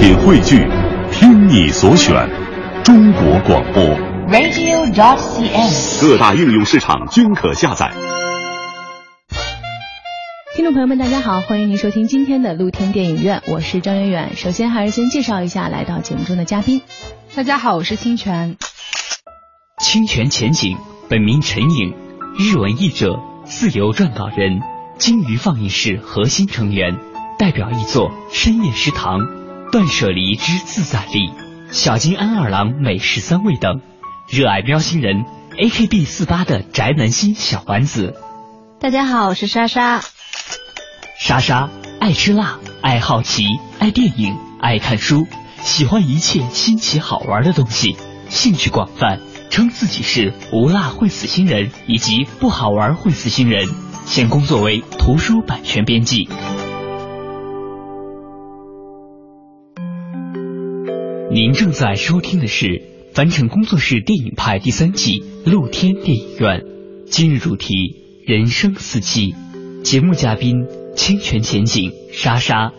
品汇聚，听你所选，中国广播。radio.dot.cn，。各大应用市场均可下载。听众朋友们，大家好，欢迎您收听今天的露天电影院，我是张远远。首先还是先介绍一下来到节目中的嘉宾。大家好，我是清泉。清泉前景本名陈颖，日文译者，自由撰稿人，鲸鱼放映室核心成员，代表译作《深夜食堂》《断舍离之自在力》《小金安二郎美食三味》等，热爱喵星人 AKB 四八的宅男心小丸子。大家好，我是莎莎。莎莎爱吃辣，爱好奇，爱电影，爱看书，喜欢一切新奇好玩的东西，兴趣广泛，称自己是无辣会死星人以及不好玩会死星人。现工作为图书版权编辑。您正在收听的是凡尘工作室电影派第三季露天电影院，今日主题人生四季，节目嘉宾清泉前景莎莎。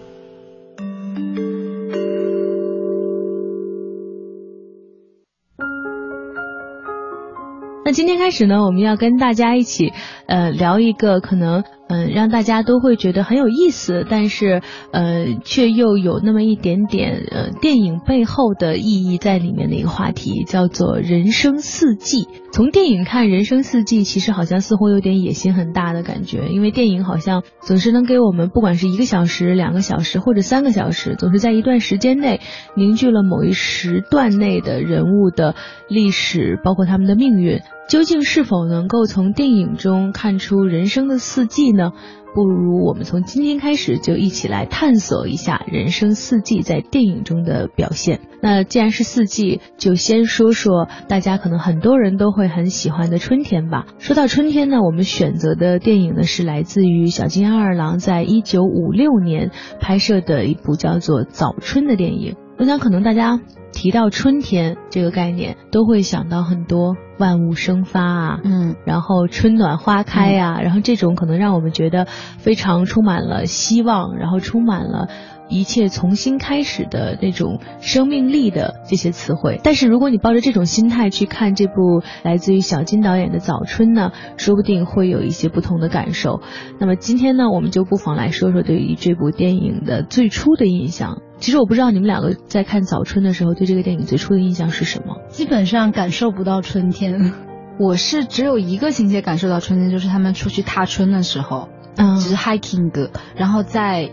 那今天开始呢，我们要跟大家一起呃聊一个可能嗯、让大家都会觉得很有意思，但是呃却又有那么一点点呃电影背后的意义在里面的一个话题，叫做人生四季。从电影看人生四季，其实好像似乎有点野心很大的感觉，因为电影好像总是能给我们不管是一个小时、两个小时或者三个小时，总是在一段时间内凝聚了某一时段内的人物的历史，包括他们的命运。究竟是否能够从电影中看出人生的四季呢？不如我们从今天开始就一起来探索一下人生四季在电影中的表现。那既然是四季，就先说说大家可能很多人都会很喜欢的春天吧。说到春天呢，我们选择的电影呢是来自于小津安二郎在一九五六年拍摄的一部叫做《早春》的电影。我想可能大家提到春天这个概念，都会想到很多万物生发啊，嗯，然后春暖花开啊，嗯、然后这种可能让我们觉得非常充满了希望，然后充满了一切重新开始的那种生命力的这些词汇。但是如果你抱着这种心态去看这部来自于小金导演的《早春》呢，说不定会有一些不同的感受。那么今天呢，我们就不妨来说说对于这部电影的最初的印象。其实我不知道你们两个在看《早春》的时候，对这个电影最初的印象是什么？基本上感受不到春天。我是只有一个情节感受到春天，就是他们出去踏春的时候，嗯，就是 hiking，然后在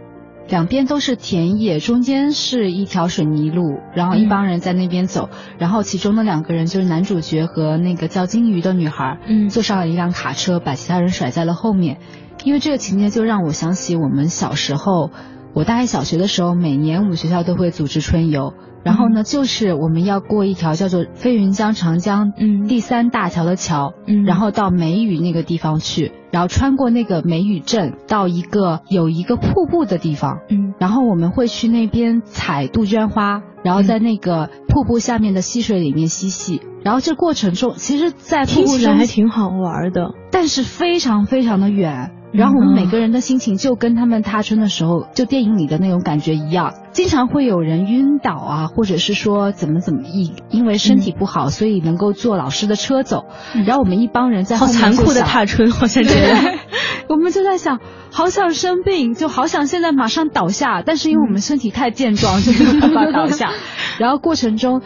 两边都是田野，中间是一条水泥路，然后一帮人在那边走，嗯、然后其中的两个人就是男主角和那个叫金鱼的女孩，嗯，坐上了一辆卡车，把其他人甩在了后面。因为这个情节就让我想起我们小时候。我大概小学的时候，每年我们学校都会组织春游，然后呢，就是我们要过一条叫做飞云江长江嗯。第三大桥的桥，嗯，然后到梅雨那个地方去，然后穿过那个梅雨镇，到一个有一个瀑布的地方，嗯，然后我们会去那边采杜鹃花，然后在那个瀑布下面的溪水里面嬉戏，然后这过程中，其实，在瀑布上还挺好玩的，但是非常非常的远。然后我们每个人的心情就跟他们踏春的时候，就电影里的那种感觉一样，经常会有人晕倒啊，或者是说怎么怎么因因为身体不好，嗯、所以能够坐老师的车走。嗯、然后我们一帮人在好残酷的踏春，好像觉得，我们就在想，好想生病，就好想现在马上倒下，但是因为我们身体太健壮，就没有办法倒下。然后过程中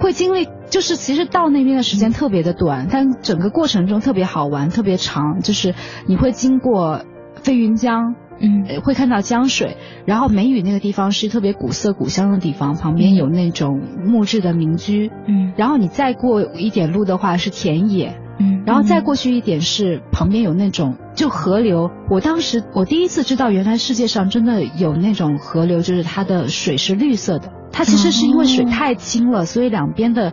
会经历。就是其实到那边的时间特别的短，但整个过程中特别好玩，特别长。就是你会经过飞云江，嗯，会看到江水，然后梅雨那个地方是特别古色古香的地方，旁边有那种木质的民居，嗯，然后你再过一点路的话是田野，嗯，然后再过去一点是旁边有那种就河流。我当时我第一次知道，原来世界上真的有那种河流，就是它的水是绿色的。它其实是因为水太清了，所以两边的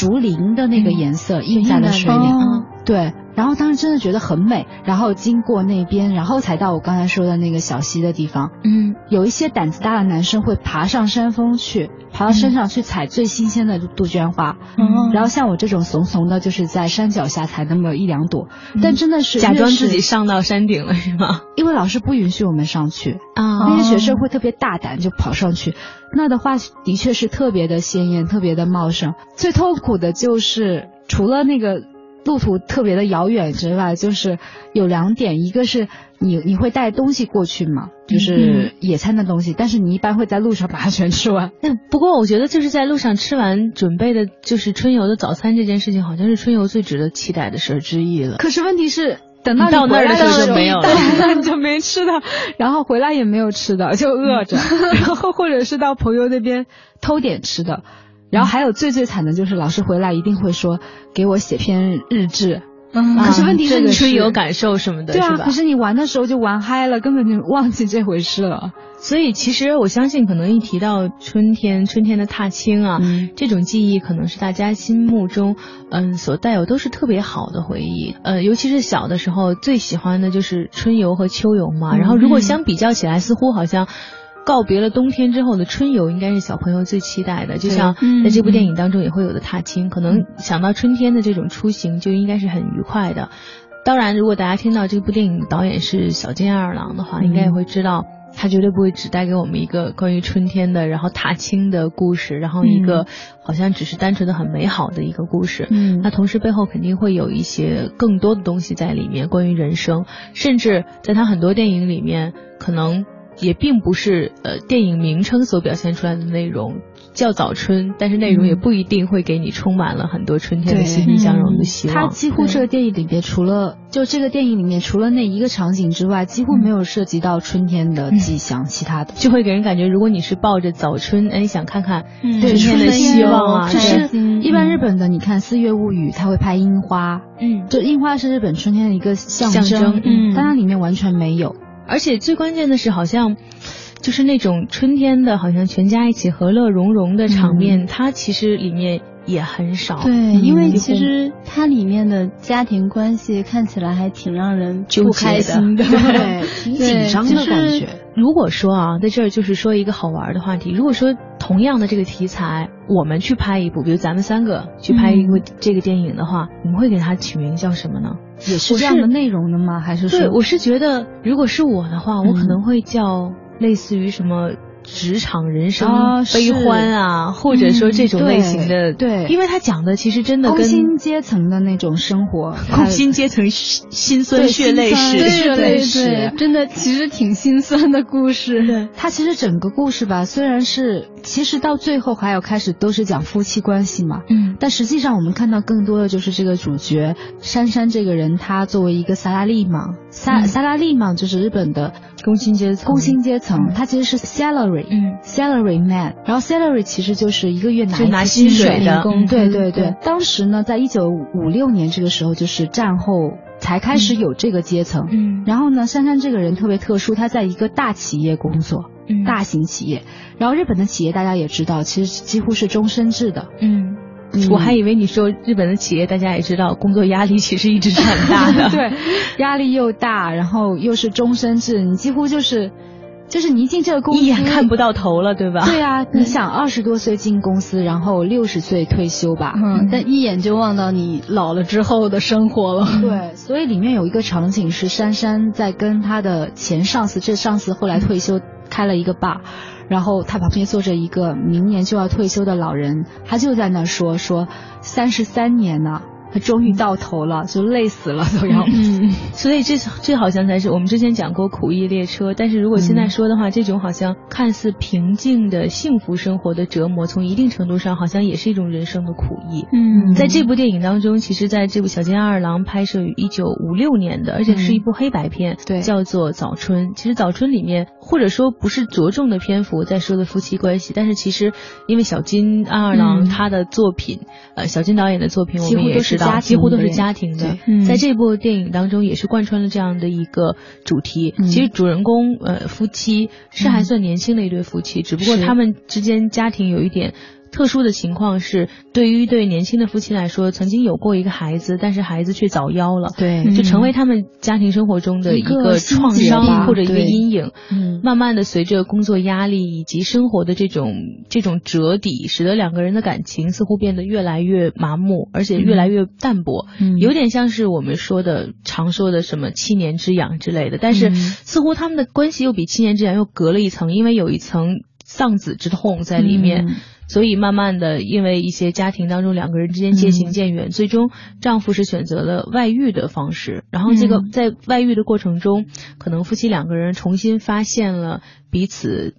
竹林的那个颜色印在了水里。嗯、对，然后当时真的觉得很美，然后经过那边，然后才到我刚才说的那个小溪的地方。嗯，有一些胆子大的男生会爬上山峰去，爬到山上去采最新鲜的杜鹃花。嗯然后像我这种怂怂的，就是在山脚下采那么一两朵。但真的是假装自己，上到山顶了是吗？因为老师不允许我们上去，啊那些学生会特别大胆就跑上去，那的话的确是特别的鲜艳，特别的茂盛。最痛苦的就是除了那个路途特别的遥远之外，就是有两点，一个是你你会带东西过去嘛，就是野餐的东西，但是你一般会在路上把它全吃完。那 不过我觉得就是在路上吃完准备的，就是春游的早餐这件事情，好像是春游最值得期待的事儿之一了。可是问题是。等到你到那儿的时候回来就没有了 就没吃的，然后回来也没有吃的，就饿着，然后或者是到朋友那边偷点吃的，然后还有最最惨的就是老师回来一定会说给我写篇日志，嗯可是问题是你春游感受什么的，对啊，可？是你玩的时候就玩嗨了，根本就忘记这回事了。所以其实我相信，可能一提到春天，春天的踏青啊，嗯这种记忆可能是大家心目中，嗯，所带有都是特别好的回忆。呃，尤其是小的时候，最喜欢的就是春游和秋游嘛。然后如果相比较起来，似乎好像。告别了冬天之后的春游，应该是小朋友最期待的。就像嗯在这部电影当中也会有的踏青，可能想到春天的这种出行，就应该是很愉快的。当然，如果大家听到这部电影导演是小津安二郎的话，应该也会知道，他绝对不会只带给我们一个关于春天的，然后踏青的故事，然后一个好像只是单纯的很美好的一个故事。嗯那同时背后肯定会有一些更多的东西在里面，关于人生，甚至在他很多电影里面，可能也并不是呃电影名称所表现出来的内容。叫早春，但是内容也不一定会给你充满了很多春天的对欣欣向荣的希望。它几乎这个电影里面，除了就这个电影里面，除了那一个场景之外，几乎没有涉及到春天的迹象，其他的。就会给人感觉，如果你是抱着早春，哎，想看看嗯。春天的希望啊，可对。是，一般日本的，你看《四月物语》，它会拍樱花，嗯，就樱花是日本春天的一个象象征嗯。但它里面完全没有。而且最关键的是，好像就是那种春天的，好像全家一起和乐融融的场面，它其实里面也很少。对，嗯因为其实它里面的家庭关系看起来还挺让人不开心的，对，挺紧张的感觉。如果说啊，在这儿就是说一个好玩的话题。如果说同样的这个题材，我们去拍一部，比如咱们三个去拍一部这个电影的话，你们会给它取名叫什么呢？也是这样的内容的吗？还是说？对，我是觉得，如果是我的话，我可嗯能会叫类似于什么。职场人生啊悲欢啊，或者说这种嗯类型的，对对。因为他讲的其实真的跟工薪阶层的那种生活，工薪阶层辛辛酸血泪史，血泪史对，真的其实挺心酸的故事。对。它其实整个故事吧，虽然是其实到最后还有开始都是讲夫妻关系嘛，嗯。但实际上我们看到更多的就是这个主角珊珊这个人，他作为一个萨拉利嘛，萨、嗯。萨拉利嘛就是日本的工薪阶层，工薪阶层，嗯他其实是 salary，嗯 salary man，然后 salary 其实就是一个月拿拿薪薪水的工嗯对对嗯对。当时呢，在一九五六年这个时候，就是战后才开始有这个阶层。嗯然后呢，珊珊这个人特别特殊，她在一个大企业工作，嗯大型企业。然后日本的企业大家也知道，其实几乎是终身制的。嗯。嗯我还以为你说日本的企业，大家也知道，工作压力其实一直是很大的。对，压力又大，然后又是终身制，你几乎就是，就是你一进这个公司，一眼看不到头了，对吧？对啊，你想二十多岁进公司，然后六十岁退休吧。嗯，但一眼就望到你老了之后的生活了。对，所以里面有一个场景是珊珊在跟她的前上司，这上司后来退休开了一个 bar，然后他旁边坐着一个明年就要退休的老人，他就在那说说三十三年呢、他终于到头了，就累死了都要。嗯，所以这这好像才是我们之前讲过苦役列车，但是如果现在说的话，这种好像看似平静的幸福生活的折磨，从一定程度上好像也是一种人生的苦役。嗯在这部电影当中，其实在这部小津安二郎拍摄于一九五六年的，而且是一部黑白片，对叫做《早春》。其实《早春》里面或者说不是着重的篇幅在说的夫妻关系，但是其实因为小津安二郎嗯他的作品，呃，小津导演的作品，我们也知几乎都是家庭的。嗯在这部电影当中，也是贯穿了这样的一个主题。嗯其实主人公呃夫妻是还算年轻的一对夫妻，只不过他们之间家庭有一点。特殊的情况是，对于一对年轻的夫妻来说，曾经有过一个孩子，但是孩子却早夭了，对。就成为他们家庭生活中的一个创伤或者一个阴影。嗯，慢慢的，随着工作压力以及生活的这种这种折抵，使得两个人的感情似乎变得越来越麻木，而且越来越淡薄，嗯。有点像是我们说的常说的什么七年之痒之类的。但是嗯。似乎他们的关系又比七年之痒又隔了一层，因为有一层丧子之痛在里面。嗯所以慢慢的，因为一些家庭当中两个人之间渐行渐远，最终丈夫是选择了外遇的方式。然后这个嗯在外遇的过程中，可能夫妻两个人重新发现了彼此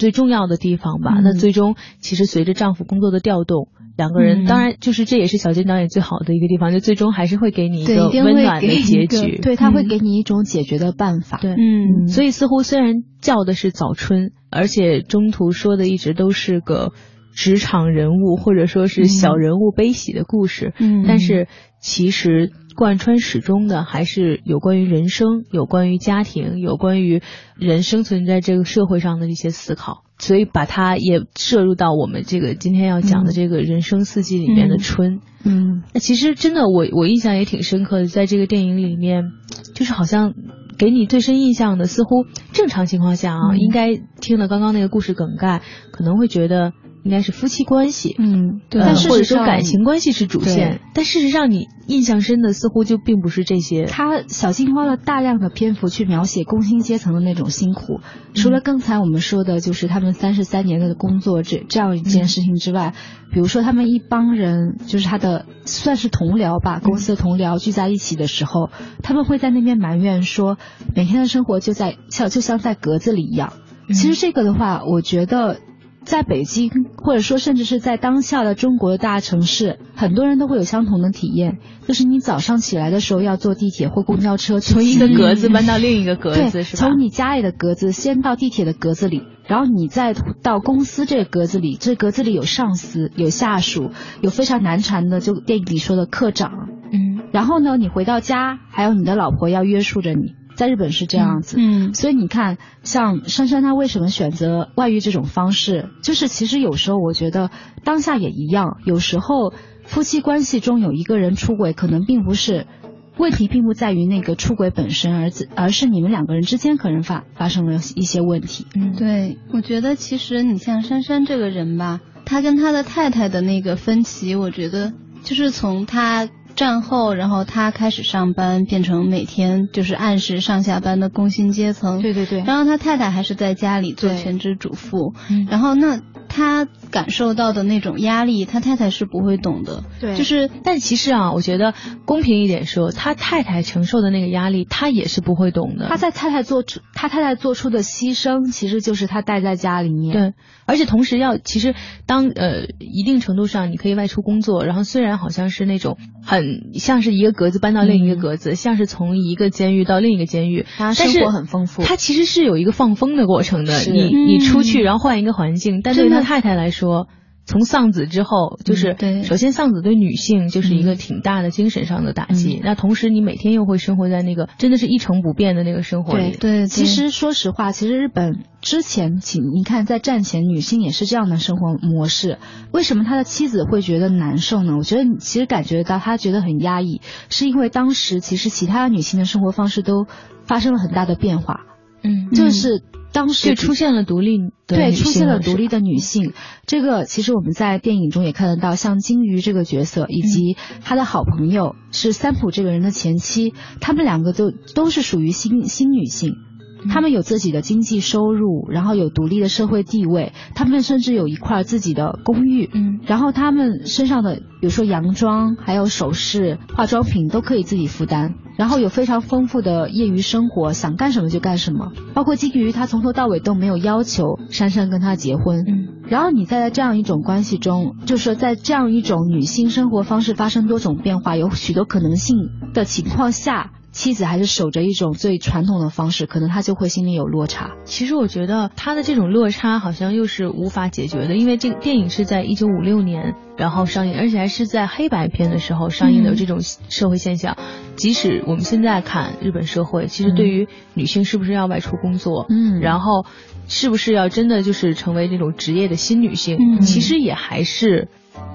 最重要的地方吧。嗯那最终其实随着丈夫工作的调动，两个人、嗯当然就是这也是小金导演最好的一个地方，就最终还是会给你一个温暖的结局。对，他会嗯给你一种解决的办法。对嗯，所以似乎虽然叫的是早春，而且中途说的一直都是个职场人物或者说是小人物悲喜的故事，嗯。但是其实贯穿始终的还是有关于人生、有关于家庭、有关于人生存在这个社会上的一些思考。所以把它也摄入到我们这个今天要讲的这个人生四季里面的嗯。春。嗯。那其实真的我，我印象也挺深刻的，在这个电影里面，就是好像给你最深印象的，似乎正常情况下啊，嗯。应该听了刚刚那个故事梗概，可能会觉得应该是夫妻关系，嗯，但或者说感情关系是主线，但事实上你印象深的似乎就并不是这些。他小静花了大量的篇幅去描写工薪阶层的那种辛苦，除了刚才我们说的，就是他们三十三年的工作这这样一件事情之外，比如说他们一帮人，就是他的算是同僚吧，公司的同僚聚在一起的时候，他们会在那边埋怨说，每天的生活就在像就像在格子里一样。嗯其实这个的话，我觉得。在北京，或者说甚至是在当下的中国的大城市，很多人都会有相同的体验，就是你早上起来的时候要坐地铁或公交车从一个格子搬到另一个格子对，是吧？从你家里的格子先到地铁的格子里，然后你再到公司这个格子里，这格子里有上司、有下属，有非常难缠的，就电影里说的科长。嗯然后呢，你回到家，还有你的老婆要约束着你，在日本是这样子。嗯所以你看，像珊珊她为什么选择外遇这种方式，就是其实有时候我觉得当下也一样，有时候夫妻关系中有一个人出轨，可能并不是问题，并不在于那个出轨本身，而自而是你们两个人之间可能发发生了一些问题。嗯，对，我觉得其实你像珊珊这个人吧，他跟他的太太的那个分歧，我觉得就是从他战后，然后他开始上班，变成每天就是按时上下班的工薪阶层。对对对。然后他太太还是在家里做全职主妇，嗯然后那他感受到的那种压力，他太太是不会懂的。对就是但其实啊，我觉得公平一点说，他太太承受的那个压力，他也是不会懂的。他在太太做出他太太做出的牺牲，其实就是他待在家里面。对，而且同时要，其实当呃一定程度上，你可以外出工作，然后虽然好像是那种很像是一个格子搬到另一个格子，像是从一个监狱到另一个监狱，他但是生活很丰富他其实是有一个放风的过程的。是你你出去，嗯然后换一个环境，但对于真的他太太来说。从丧子之后，就是、首先丧子对女性就是一个挺大的精神上的打击。嗯那同时，你每天又会生活在那个真的是一成不变的那个生活里。对，其实说实话，其实日本之前，请你看在战前，女性也是这样的生活模式。为什么他的妻子会觉得难受呢？我觉得你其实感觉到他觉得很压抑，是因为当时其实其他女性的生活方式都发生了很大的变化，嗯，就是当时就出现了独立的对，出现了了独立的女性。这个其实我们在电影中也看得到，像金鱼这个角色，以及他的好朋友是三浦这个人的前妻，他们两个都都是属于新新女性。他们有自己的经济收入，然后有独立的社会地位，他们甚至有一块自己的公寓，嗯然后他们身上的，比如说洋装、还有首饰、化妆品都可以自己负担，然后有非常丰富的业余生活，想干什么就干什么。包括金鱼，他从头到尾都没有要求珊珊跟他结婚。嗯然后你再在这样一种关系中，就是说在这样一种女性生活方式发生多种变化、有许多可能性的情况下，妻子还是守着一种最传统的方式，可能他就会心里有落差。其实我觉得他的这种落差好像又是无法解决的，因为这个电影是在一九五六年然后上映，而且还是在黑白片的时候上映的这种社会现象。即使我们现在看日本社会，其实对于女性是不是要外出工作，嗯然后是不是要真的就是成为这种职业的新女性，嗯其实也还是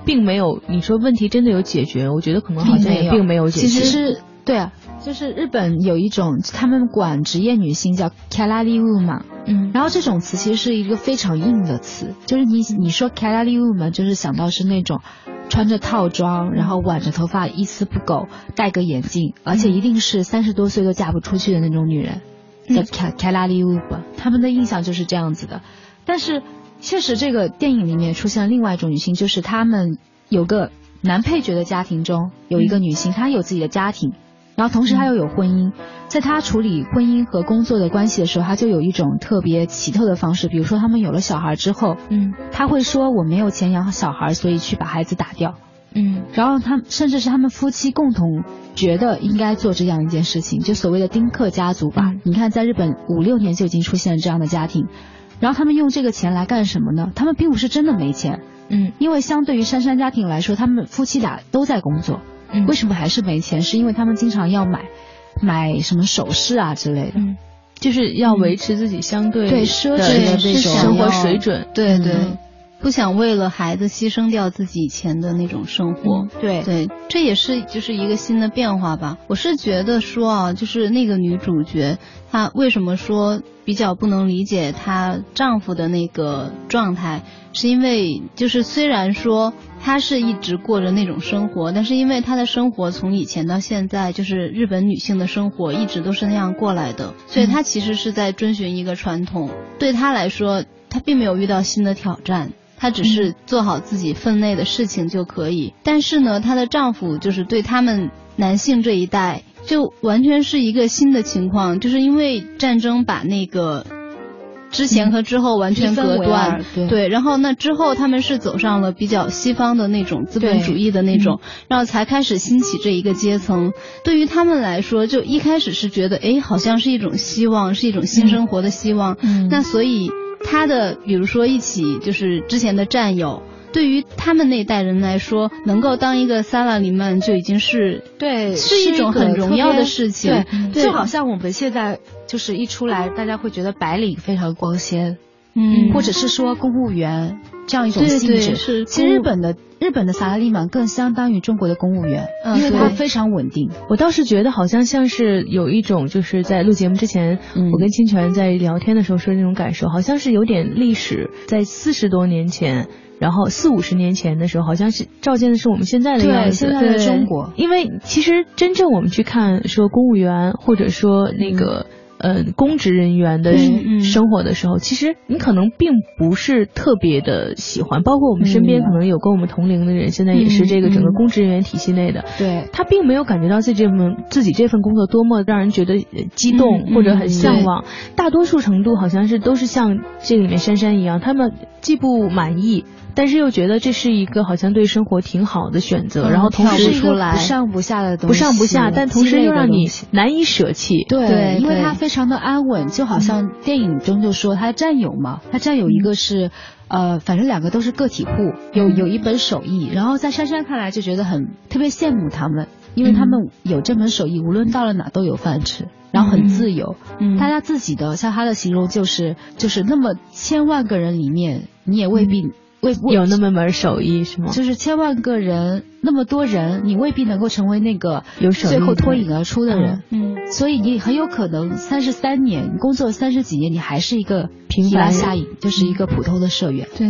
并没有你说问题真的有解决，我觉得可能好像也并没有解决。其实是对啊，就是日本有一种他们管职业女性叫 k a l a r i woman，嗯，然后这种词其实是一个非常硬的词，就是你你说 k a l a r i woman，就是想到是那种穿着套装，然后挽着头发一丝不苟，戴个眼镜，而且一定是三十多岁都嫁不出去的那种女人，叫 k a l a r i woman，他们的印象就是这样子的。但是确实，这个电影里面出现了另外一种女性，就是他们有个男配角的家庭中有一个女性，她有自己的家庭。然后同时他又有婚姻，在他处理婚姻和工作的关系的时候，他就有一种特别奇特的方式。比如说，他们有了小孩之后，嗯他会说我没有钱养小孩，所以去把孩子打掉。嗯然后他甚至是他们夫妻共同觉得应该做这样一件事情，就所谓的丁克家族吧。嗯你看，在日本五六年就已经出现了这样的家庭，然后他们用这个钱来干什么呢？他们并不是真的没钱，嗯因为相对于珊珊家庭来说，他们夫妻俩都在工作。嗯，为什么还是没钱？是因为他们经常要买买什么首饰啊之类的。嗯，就是要维持自己相对对奢侈的这种生活水准。对对嗯，不想为了孩子牺牲掉自己以前的那种生活。对对，这也是就是一个新的变化吧。我是觉得说啊，就是那个女主角，她为什么说比较不能理解她丈夫的那个状态，是因为就是虽然说她是一直过着那种生活，但是因为她的生活从以前到现在，就是日本女性的生活一直都是那样过来的，所以她其实是在遵循一个传统。对她来说，她并没有遇到新的挑战。她只是做好自己分内的事情就可以。但是呢，她的丈夫就是对他们男性这一代，就完全是一个新的情况，就是因为战争把那个之前和之后完全隔断对，然后那之后他们是走上了比较西方的那种资本主义的那种，然后才开始兴起这一个阶层。对于他们来说，就一开始是觉得，哎，好像是一种希望，是一种新生活的希望。嗯那所以他的，比如说一起就是之前的战友。对于他们那代人来说，能够当一个萨拉里曼就已经是对，是一种很荣耀的事情。对，对就好像我们现在就是一出来，大家会觉得白领非常光鲜，嗯。或者是说公务员这样一种对对性质。是其实日本的日本的萨拉利曼更相当于中国的公务员，嗯因为它非常稳定。我倒是觉得好像像是有一种，就是在录节目之前，嗯我跟清泉在聊天的时候说的那种感受，好像是有点历史，在四十多年前，然后四五十年前的时候，好像是照见的是我们现在的样子。现在的对中国因为其实真正我们去看说公务员或者说那个。呃，公职人员的嗯嗯。生活的时候，其实你可能并不是特别的喜欢，包括我们身边嗯。可能有跟我们同龄的人，现在也是这个整个嗯。公职人员体系内的，对，他并没有感觉到自己这份自己这份工作多么让人觉得呃激动、嗯或者很嗯向往，大多数程度好像是都是像这个里面珊珊一样，他们既不满意，但是又觉得这是一个好像对生活挺好的选择，嗯然后同时不出来不上不下的东西，不上不下，但同时又让你难以舍弃。对，对因为对他非常的安稳，就好像电影中就说他战友嘛，他战友一个是。呃，反正两个都是个体户，有有一本手艺，然后在珊珊看来就觉得很特别羡慕他们，因为他们有这门手艺，无论到了哪都有饭吃，然后很自由。嗯。大家自己的，像他的形容就是就是那么千万个人里面，你也未必未未有那么门手艺是吗？就是千万个人那么多人，你未必能够成为那个有手艺最后脱颖而出的人。嗯所以你很有可能三十三年，你工作三十几年，你还是一个平凡下影，就是一个普通的社员。对，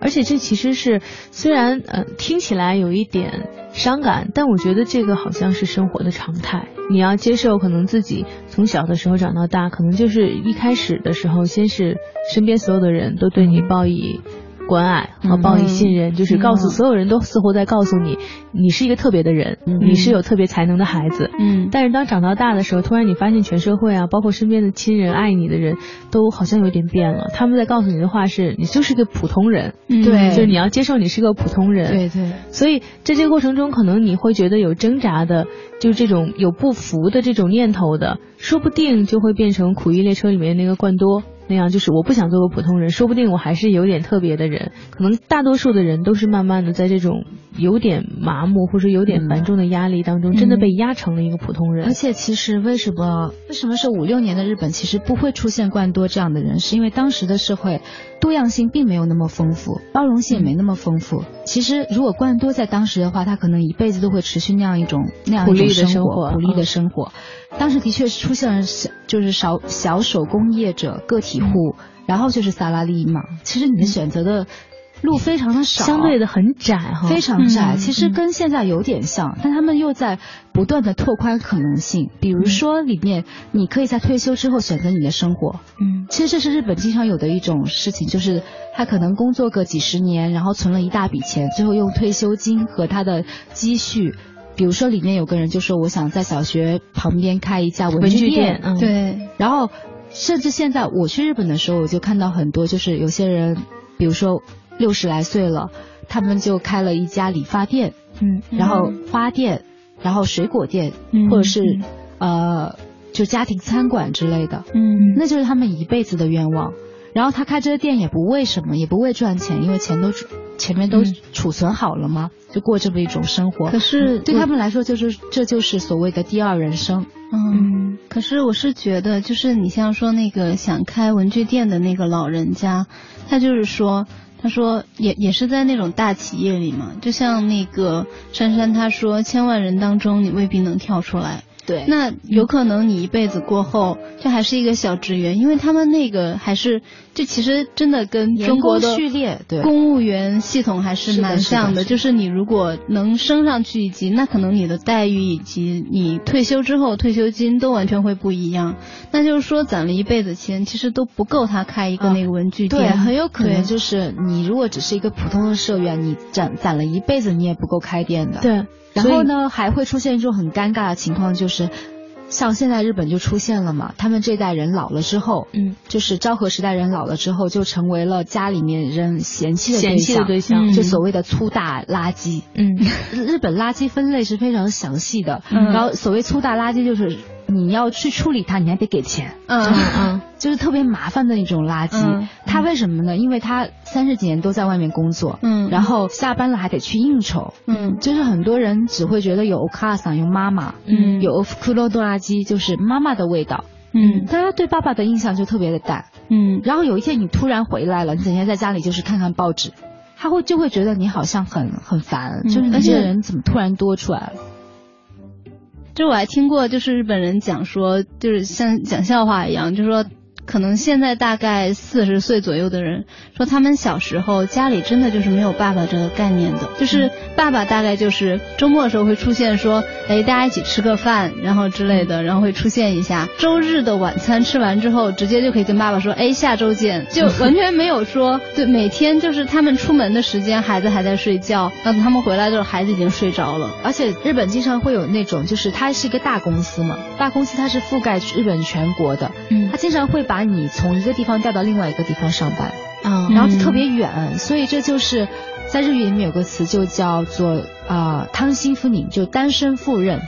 而且这其实是虽然呃听起来有一点伤感，但我觉得这个好像是生活的常态。你要接受，可能自己从小的时候长到大，可能就是一开始的时候，先是身边所有的人都对你报以关爱和报以信任，就是告诉所有人都似乎在告诉你，你是一个特别的人，你是有特别才能的孩子。嗯，但是当长到大的时候，突然你发现全社会啊，包括身边的亲人、爱你的人都好像有点变了。他们在告诉你的话是，你就是个普通人，对，就是你要接受你是个普通人。对对。所以在这个过程中，可能你会觉得有挣扎的，就是这种有不服的这种念头的，说不定就会变成苦役列车里面那个冠多。那样就是我不想做个普通人，说不定我还是有点特别的人。可能大多数的人都是慢慢的在这种有点麻木或者有点繁重的压力当中，真的被压成了一个普通人。而且其实为什么为什么是五六年的日本其实不会出现冠多这样的人，是因为当时的社会多样性并没有那么丰富，包容性也没那么丰富。其实如果冠多在当时的话，他可能一辈子都会持续那样一种那样一种生活，苦力的生活。当时的确是出现了小，就是小小手工业者、个体户，然后就是萨拉利嘛。其实你的选择的路非常的少，相对的很窄哈，非常窄。其实跟现在有点像，但他们又在不断的拓宽可能性。比如说里面，你可以在退休之后选择你的生活。嗯，其实这是日本经常有的一种事情，就是他可能工作个几十年，然后存了一大笔钱，最后用退休金和他的积蓄。比如说，里面有个人就说：“我想在小学旁边开一家文具店。”嗯对。然后，甚至现在我去日本的时候，我就看到很多，就是有些人，比如说六十来岁了，他们就开了一家理发店，嗯，然后花店，然后水果店，嗯或者是呃，就家庭餐馆之类的，嗯，那就是他们一辈子的愿望。然后他开这个店也不为什么，也不为赚钱，因为钱都前面都储存好了嘛，就过这么一种生活。可是对他们来说，就是这就是所谓的第二人生。嗯，可是我是觉得，就是你像说那个想开文具店的那个老人家，他就是说，他说也也是在那种大企业里嘛，就像那个珊珊他说，千万人当中你未必能跳出来。对，那有可能你一辈子过后，就还是一个小职员，因为他们那个还是，这其实真的跟中国的序列对公务员系统还是蛮像的。就是你如果能升上去一级，那可能你的待遇以及你退休之后退休金都完全会不一样。那就是说攒了一辈子钱，其实都不够他开一个那个文具店。对，很有可能就是你如果只是一个普通的社员，你攒攒了一辈子，你也不够开店的。对。然后呢，还会出现一种很尴尬的情况，就是像现在日本就出现了嘛，他们这代人老了之后，嗯，就是昭和时代人老了之后，就成为了家里面人嫌弃的嫌弃的对象，就所谓的粗大垃圾。嗯，日本垃圾分类是非常详细的，然后所谓粗大垃圾就是。你要去处理它，你还得给钱，嗯 嗯，就是特别麻烦的一种垃圾。他为什么呢？因为他三十几年都在外面工作，嗯，然后下班了还得去应酬，嗯，就是很多人只会觉得有卡桑有妈妈，嗯，有库洛多垃圾就是妈妈的味道，嗯，大家对爸爸的印象就特别的淡，嗯，然后有一天你突然回来了，你整天在家里就是看看报纸，他会就会觉得你好像很很烦，就是那些人怎么突然多出来了。就我还听过，就是日本人讲说，就是像讲笑话一样，就说。可能现在大概四十岁左右的人说，他们小时候家里真的就是没有爸爸这个概念的，就是爸爸大概就是周末的时候会出现，说，哎，大家一起吃个饭，然后之类的，然后会出现一下。周日的晚餐吃完之后，直接就可以跟爸爸说，哎，下周见，就完全没有说，对，每天就是他们出门的时间，孩子还在睡觉，等他们回来的时候，孩子已经睡着了。而且日本经常会有那种，就是它是一个大公司嘛，大公司它是覆盖日本全国的，嗯，它经常会把把你从一个地方调到另外一个地方上班，嗯，然后就特别远，所以这就是在日语里面有个词就叫做啊汤心夫宁，就单身赴任，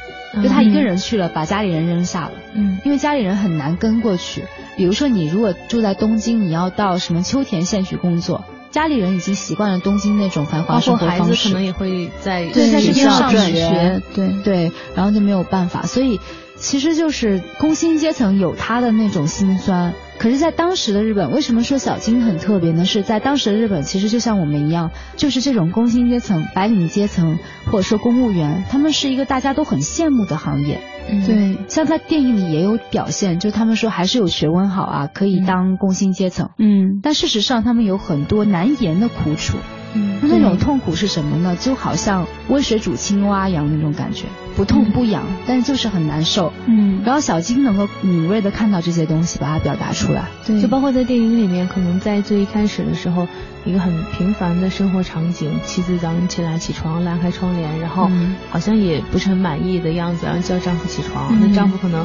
就他一个人去了，把家里人扔下了，嗯，因为家里人很难跟过去。比如说你如果住在东京，你要到什么秋田县去工作，家里人已经习惯了东京那种繁华生活方式，可能也会在对在这边上学，对。对，然后就没有办法，所以。其实就是工薪阶层有他的那种心酸，可是，在当时的日本，为什么说小金很特别呢？是在当时的日本，其实就像我们一样，就是这种工薪阶层、白领阶层，或者说公务员，他们是一个大家都很羡慕的行业。对，像在电影里也有表现，就他们说还是有学问好啊，可以当工薪阶层。嗯，但事实上他们有很多难言的苦楚。嗯那种痛苦是什么呢？就好像温水煮青蛙一样那种感觉，不痛不痒，但是就是很难受。嗯，然后小金能够敏锐的看到这些东西，把它表达出来。对，就包括在电影里面，可能在最一开始的时候，一个很平凡的生活场景，妻子早上起来起床拉开窗帘，然后嗯好像也不是很满意的样子，然后叫丈夫起床，嗯那丈夫可能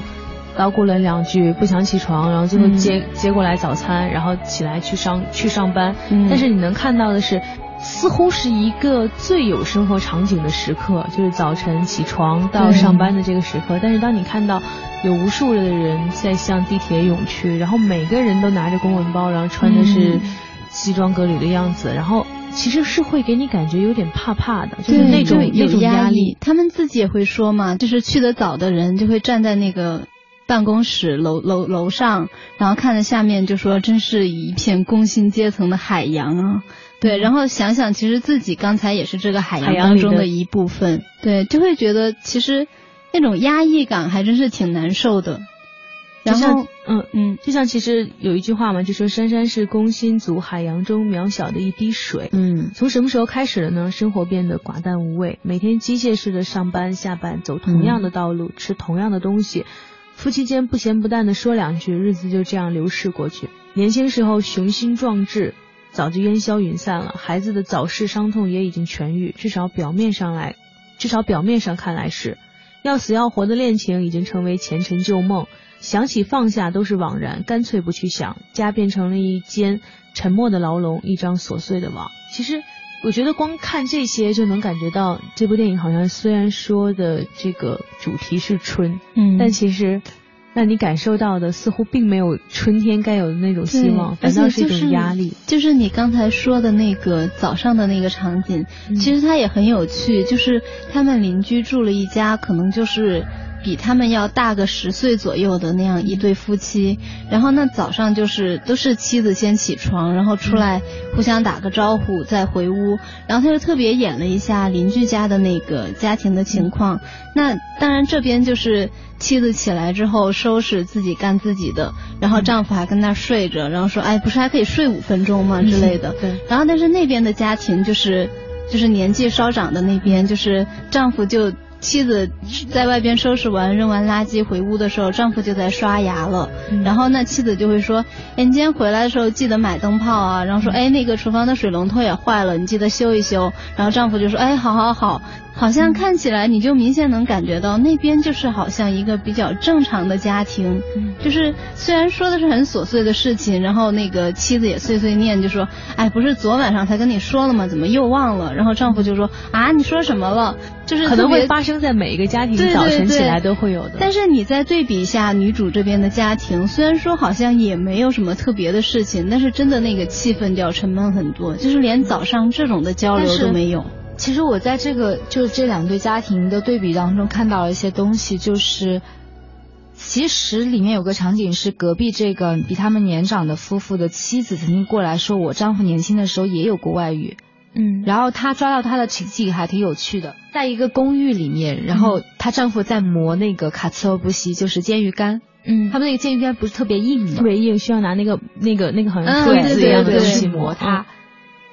叨咕了两句不想起床，然后最后嗯接、接过来早餐，然后起来去上去上班，嗯但是你能看到的是。似乎是一个最有生活场景的时刻，就是早晨起床到上班的这个时刻。但是当你看到有无数的人在向地铁涌去，然后每个人都拿着公文包，然后穿的是嗯西装革履的样子，然后其实是会给你感觉有点怕怕的，就是那种那种压力。他们自己也会说嘛，就是去的早的人就会站在那个办公室楼楼楼上，然后看着下面就说真是一片工薪阶层的海洋啊。对，然后想想，其实自己刚才也是这个海洋当中的一部分，对，就会觉得其实那种压抑感还真是挺难受的。然后，嗯，嗯就像其实有一句话嘛，就说珊珊是工薪族海洋中渺小的一滴水。嗯从什么时候开始的呢？生活变得寡淡无味，每天机械式的上班下班，走同样的道路，吃同样的东西，夫妻间不咸不淡的说两句，日子就这样流逝过去。年轻时候雄心壮志，早就烟消云散了。孩子的早逝伤痛也已经痊愈，至少表面上来，至少表面上看来是。要死要活的恋情已经成为前尘旧梦，想起放下都是枉然，干脆不去想。家变成了一间沉默的牢笼，一张琐碎的网。其实，我觉得光看这些就能感觉到，这部电影好像虽然说的这个主题是春，嗯，但其实让你感受到的似乎并没有春天该有的那种希望，反倒是一种压力。就是你刚才说的那个早上的那个场景，嗯其实它也很有趣。就是他们邻居住了一家，可能就是比他们要大个十岁左右的那样一对夫妻。然后那，早上就是都是妻子先起床，然后出来互相打个招呼，再回屋。然后他就特别演了一下邻居家的那个家庭的情况。那当然这边就是妻子起来之后收拾自己干自己的，然后丈夫还跟那睡着，然后说哎不是还可以睡五分钟吗之类的。对，然后但是那边的家庭就是就是年纪稍长的那边，就是丈夫就妻子在外边收拾完扔完垃圾回屋的时候，丈夫就在刷牙了。嗯然后那妻子就会说，哎，你今天回来的时候记得买灯泡啊。然后说，哎，那个厨房的水龙头也坏了，你记得修一修。然后丈夫就说，哎，好好好。好像看起来你就明显能感觉到那边就是好像一个比较正常的家庭，嗯就是虽然说的是很琐碎的事情，然后那个妻子也碎碎念，就说，哎，不是昨晚上才跟你说了吗？怎么又忘了？然后丈夫就说，啊，你说什么了？就是可能会发生在每一个家庭早晨起来都会有的。但是你再对比一下女主这边的家庭，虽然说好像也没有什么特别的事情，但是真的那个气氛就要沉闷很多，就是连早上这种的交流都没有。其实我在这个就是这两对家庭的对比当中看到了一些东西，就是其实里面有个场景是隔壁这个比他们年长的夫妇的妻子曾经过来说，我丈夫年轻的时候也有过外遇，嗯，然后她抓到他的情景还挺有趣的，在一个公寓里面，然后她丈夫在磨那个卡茨欧布西，就是煎鱼干，嗯。他们那个煎鱼干不是特别硬吗？特别硬，需要拿那个那个那个好像嗯锤子一样的对对对东西磨它。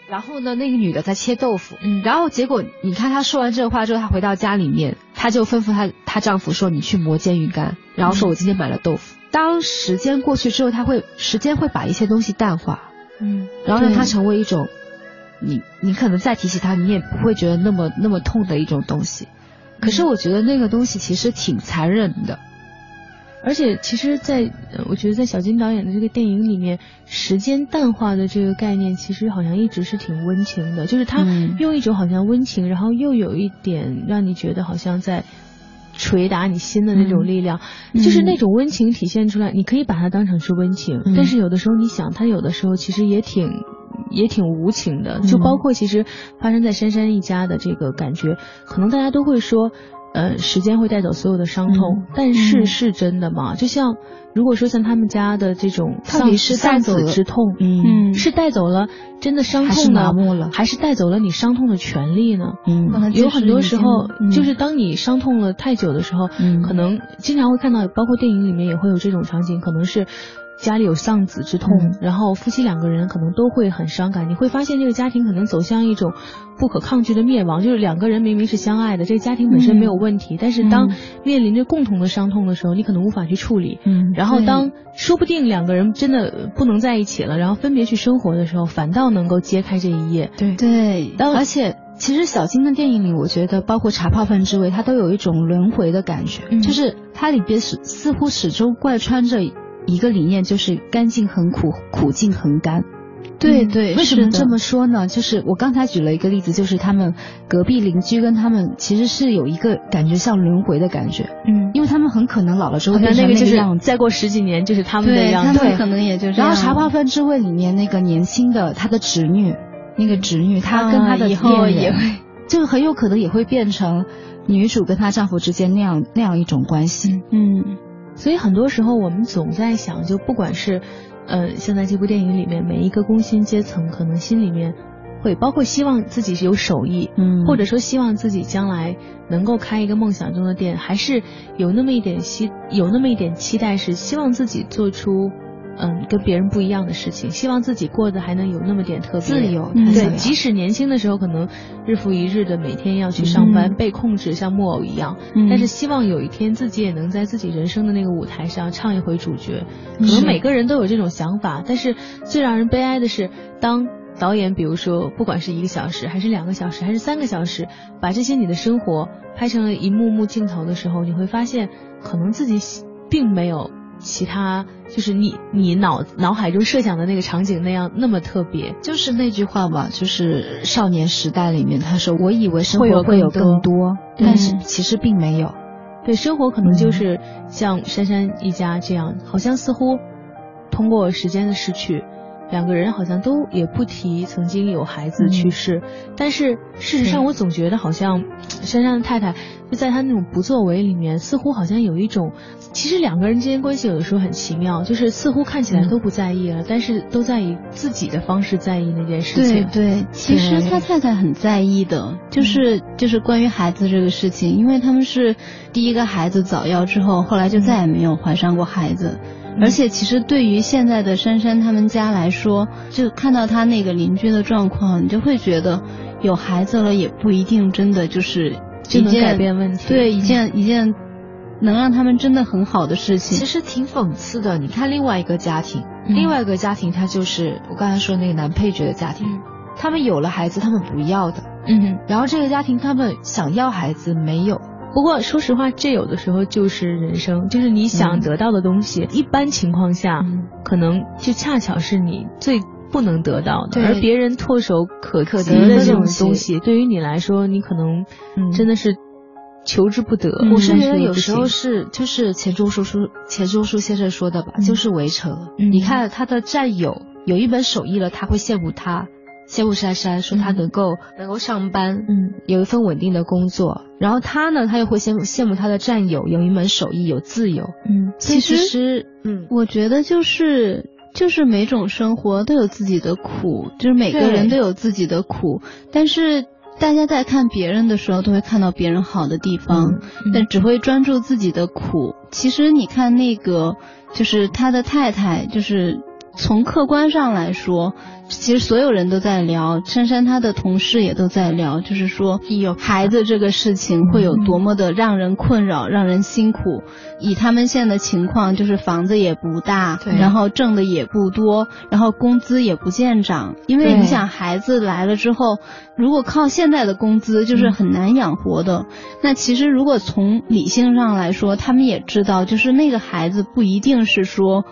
然后呢，那个女的在切豆腐，嗯然后结果你看她说完这话之后，她回到家里面，她就吩咐她她丈夫说：“你去磨煎鱼干。”然后说：“我今天买了豆腐。当时间过去之后，她会时间会把一些东西淡化，嗯然后让它成为一种，你你可能再提起它，你也不会觉得那么那么痛的一种东西。可是我觉得那个东西其实挺残忍的，而且其实在，呃我觉得在小金导演的这个电影里面，时间淡化的这个概念，其实好像一直是挺温情的，就是他嗯用一种好像温情，然后又有一点让你觉得好像在捶打你心的那种力量，嗯就是那种温情体现出来，你可以把它当成是温情，嗯但是有的时候你想，它有的时候其实也挺。也挺无情的，就包括其实发生在珊珊一家的这个感觉，可能大家都会说，呃，时间会带走所有的伤痛，嗯。但是嗯。是真的吗？就像如果说像他们家的这种到底是丧子之痛，嗯。是带走了真的伤痛呢？还是带走了你伤痛的权利呢？嗯。有很多时候，嗯。就是当你伤痛了太久的时候，嗯。可能经常会看到，包括电影里面也会有这种场景，可能是，家里有丧子之痛，嗯然后夫妻两个人可能都会很伤感。你会发现这个家庭可能走向一种不可抗拒的灭亡，就是两个人明明是相爱的，这个家庭本身没有问题，但是当嗯面临着共同的伤痛的时候，你可能无法去处理。嗯然后当说不定两个人真的不能在一起了，然后分别去生活的时候，反倒能够揭开这一页。对对，当而且其实小金的电影里，我觉得包括《茶泡饭之味》，它都有一种轮回的感觉，嗯就是它里边是似乎始终贯穿着一个理念，就是干净很苦，苦尽很甘。对对，为什么这么说呢？就是我刚才举了一个例子，就是他们隔壁邻居跟他们其实是有一个感觉像轮回的感觉，嗯，因为他们很可能老了之后好变成那个就是样子。再过十几年就是他们的对样子。对他们可能也就是。然后《茶花饭之味》里面那个年轻的他的侄女，那个侄女，她跟她的啊以后恋人也会，就很有可能也会变成女主跟她丈夫之间那样那样一种关系。嗯，所以很多时候我们总在想，就不管是，呃，像在这部电影里面，每一个工薪阶层可能心里面会包括希望自己是有手艺，嗯或者说希望自己将来能够开一个梦想中的店，还是有那么一点希有那么一点期待，是希望自己做出。嗯，跟别人不一样的事情，希望自己过得还能有那么点特别自由嗯对，即使年轻的时候可能日复一日的每天要去上班，嗯被控制像木偶一样，嗯但是希望有一天自己也能在自己人生的那个舞台上唱一回主角。可能每个人都有这种想法，但是最让人悲哀的是，当导演比如说不管是一个小时，还是两个小时，还是三个小时，把这些你的生活拍成了一幕幕镜头的时候，你会发现，可能自己并没有。其他就是你你脑脑海中设想的那个场景那样那么特别，就是那句话吧，就是少年时代里面他说，我以为生活会有更更多，但是其实并没有。对，生活可能就是像珊珊一家这样，好像似乎通过时间的逝去，两个人好像都也不提曾经有孩子去世，但是事实上，我总觉得好像珊珊的太太就在她那种不作为里面，似乎好像有一种，其实两个人之间关系有的时候很奇妙，就是似乎看起来都不在意了，但是都在以自己的方式在意那件事对情。对，其实他太太很在意的，就是就是关于孩子这个事情，因为他们是第一个孩子早夭之后，后来就再也没有怀上过孩子。而且其实对于现在的珊珊他们家来说，就看到他那个邻居的状况，你就会觉得有孩子了也不一定真的就是就能改变问题对，一嗯件一件能让他们真的很好的事情。其实挺讽刺的。你看另外一个家庭，嗯另外一个家庭，他就是我刚才说那个男配角的家庭，嗯他们有了孩子，他们不要的。嗯，然后这个家庭他们想要孩子没有，不过说实话，这有的时候就是人生，就是你想嗯得到的东西，一般情况下，嗯。可能就恰巧是你最不能得到的，而别人唾手可可及的这种东西，对于你来说，你可能嗯。真的是求之不得。嗯我是觉得有时候是就是钱钟书书钱钟书先生说的吧，嗯。就是围城。嗯。你看他的战友有一门手艺了，他会羡慕他，羡慕珊珊，说他嗯能够、能够上班，嗯有一份稳定的工作。然后他呢，他又会羡慕羡慕他的战友有一门手艺，有自由。嗯其其实实，嗯，我觉得就是就是每种生活都有自己的苦，就是每个人都有自己的苦，但是大家在看别人的时候，都会看到别人好的地方，嗯但只会专注自己的苦。其实你看那个，就是他的太太，就是。从客观上来说，其实所有人都在聊，珊珊她的同事也都在聊，就是说有孩子这个事情会有多么的让人困扰、让人辛苦。以他们现在的情况，就是房子也不大，然后挣的也不多，然后工资也不见涨。因为你想，孩子来了之后，如果靠现在的工资，就是很难养活的。那其实如果从理性上来说，他们也知道，就是那个孩子不一定是说。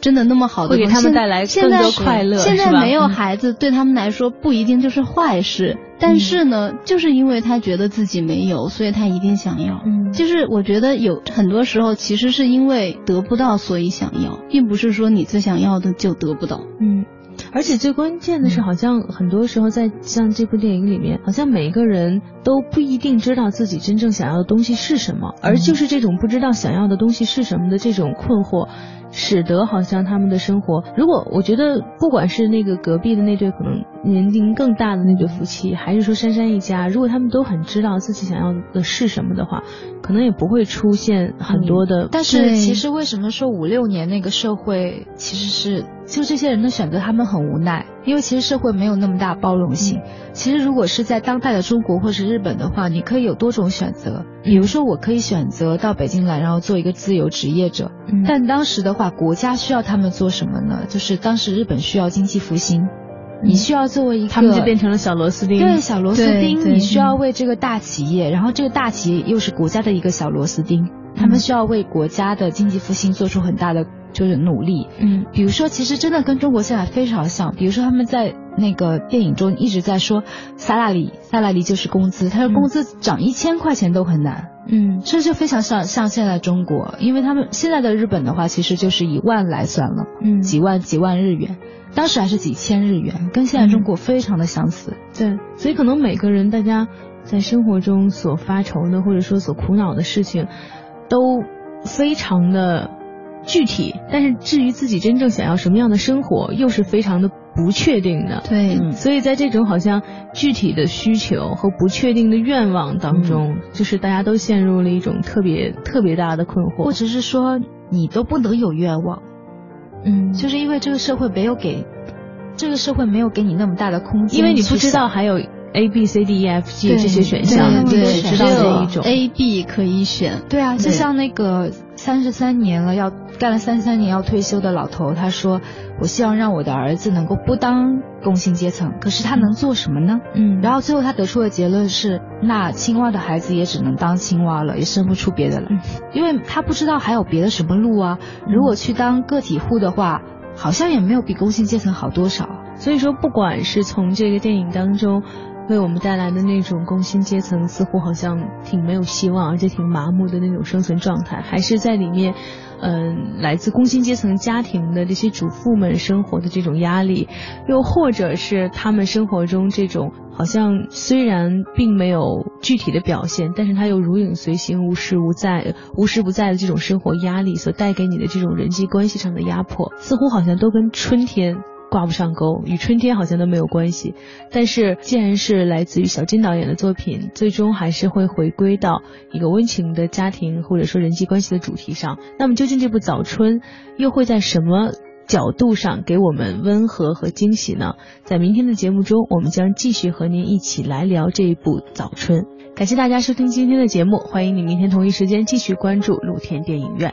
真的那么好的会给，他们带来现在更多快乐现在没有嗯孩子，对他们来说不一定就是坏事。但是呢，就是因为他觉得自己没有，所以他一定想要。嗯就是我觉得有很多时候其实是因为得不到，所以想要，并不是说你最想要的就得不到。嗯。而且最关键的是，好像很多时候在像这部电影里面，好像每一个人都不一定知道自己真正想要的东西是什么，而就是这种不知道想要的东西是什么的这种困惑，使得好像他们的生活，如果我觉得不管是那个隔壁的那对可能年龄更大的那对夫妻，还是说珊珊一家，如果他们都很知道自己想要的是什么的话，可能也不会出现很多的。但是其实为什么说五六年那个社会其实是就这些人的选择，他们很无奈，因为其实社会没有那么大包容性。其实如果是在当代的中国或是日本的话，你可以有多种选择，比如说我可以选择到北京来，然后做一个自由职业者。但当时的话，国家需要他们做什么呢？就是当时日本需要经济复兴，你需要作为一个，他们就变成了小螺丝钉。对，小螺丝钉，你需要为这个大企业，然后这个大企业又是国家的一个小螺丝钉，他们需要为国家的经济复兴做出很大的就是努力。嗯，比如说，其实真的跟中国现在非常像。比如说，他们在那个电影中一直在说“萨拉里”，萨拉里就是工资，他说工资涨一千块钱都很难。嗯，这就非常像像现在中国，因为他们现在的日本的话，其实就是以万来算了，嗯，几万几万日元，当时还是几千日元，跟现在中国非常的相似。对，所以可能每个人大家在生活中所发愁的或者说所苦恼的事情，都非常的具体，但是至于自己真正想要什么样的生活，又是非常的。不确定的，对，所以在这种好像具体的需求和不确定的愿望当中，就是大家都陷入了一种特别特别大的困惑，或者是说你都不能有愿望，嗯，就是因为这个社会没有给这个社会没有给你那么大的空间，因为你不知道还有 A B C D E F G 这些选项，对，只知道这一种 A B 可以选，对啊，就像那个三十三年了要干了三十三年要退休的老头，他说。我希望让我的儿子能够不当工薪阶层，可是他能做什么呢？嗯，然后最后他得出的结论是，那青蛙的孩子也只能当青蛙了，也生不出别的了，因为他不知道还有别的什么路啊。如果去当个体户的话，好像也没有比工薪阶层好多少。所以说，不管是从这个电影当中为我们带来的那种工薪阶层似乎好像挺没有希望，而且挺麻木的那种生存状态，还是在里面。嗯，来自工薪阶层家庭的这些主妇们生活的这种压力，又或者是他们生活中这种好像虽然并没有具体的表现，但是他又如影随形、无时无在、无时不在的这种生活压力所带给你的这种人际关系上的压迫，似乎好像都跟春天。挂不上钩，与春天好像都没有关系。但是，既然是来自于小金导演的作品，最终还是会回归到一个温情的家庭或者说人际关系的主题上。那么，究竟这部《早春》又会在什么角度上给我们温和和惊喜呢？在明天的节目中，我们将继续和您一起来聊这一部《早春》。感谢大家收听今天的节目，欢迎你明天同一时间继续关注露天电影院。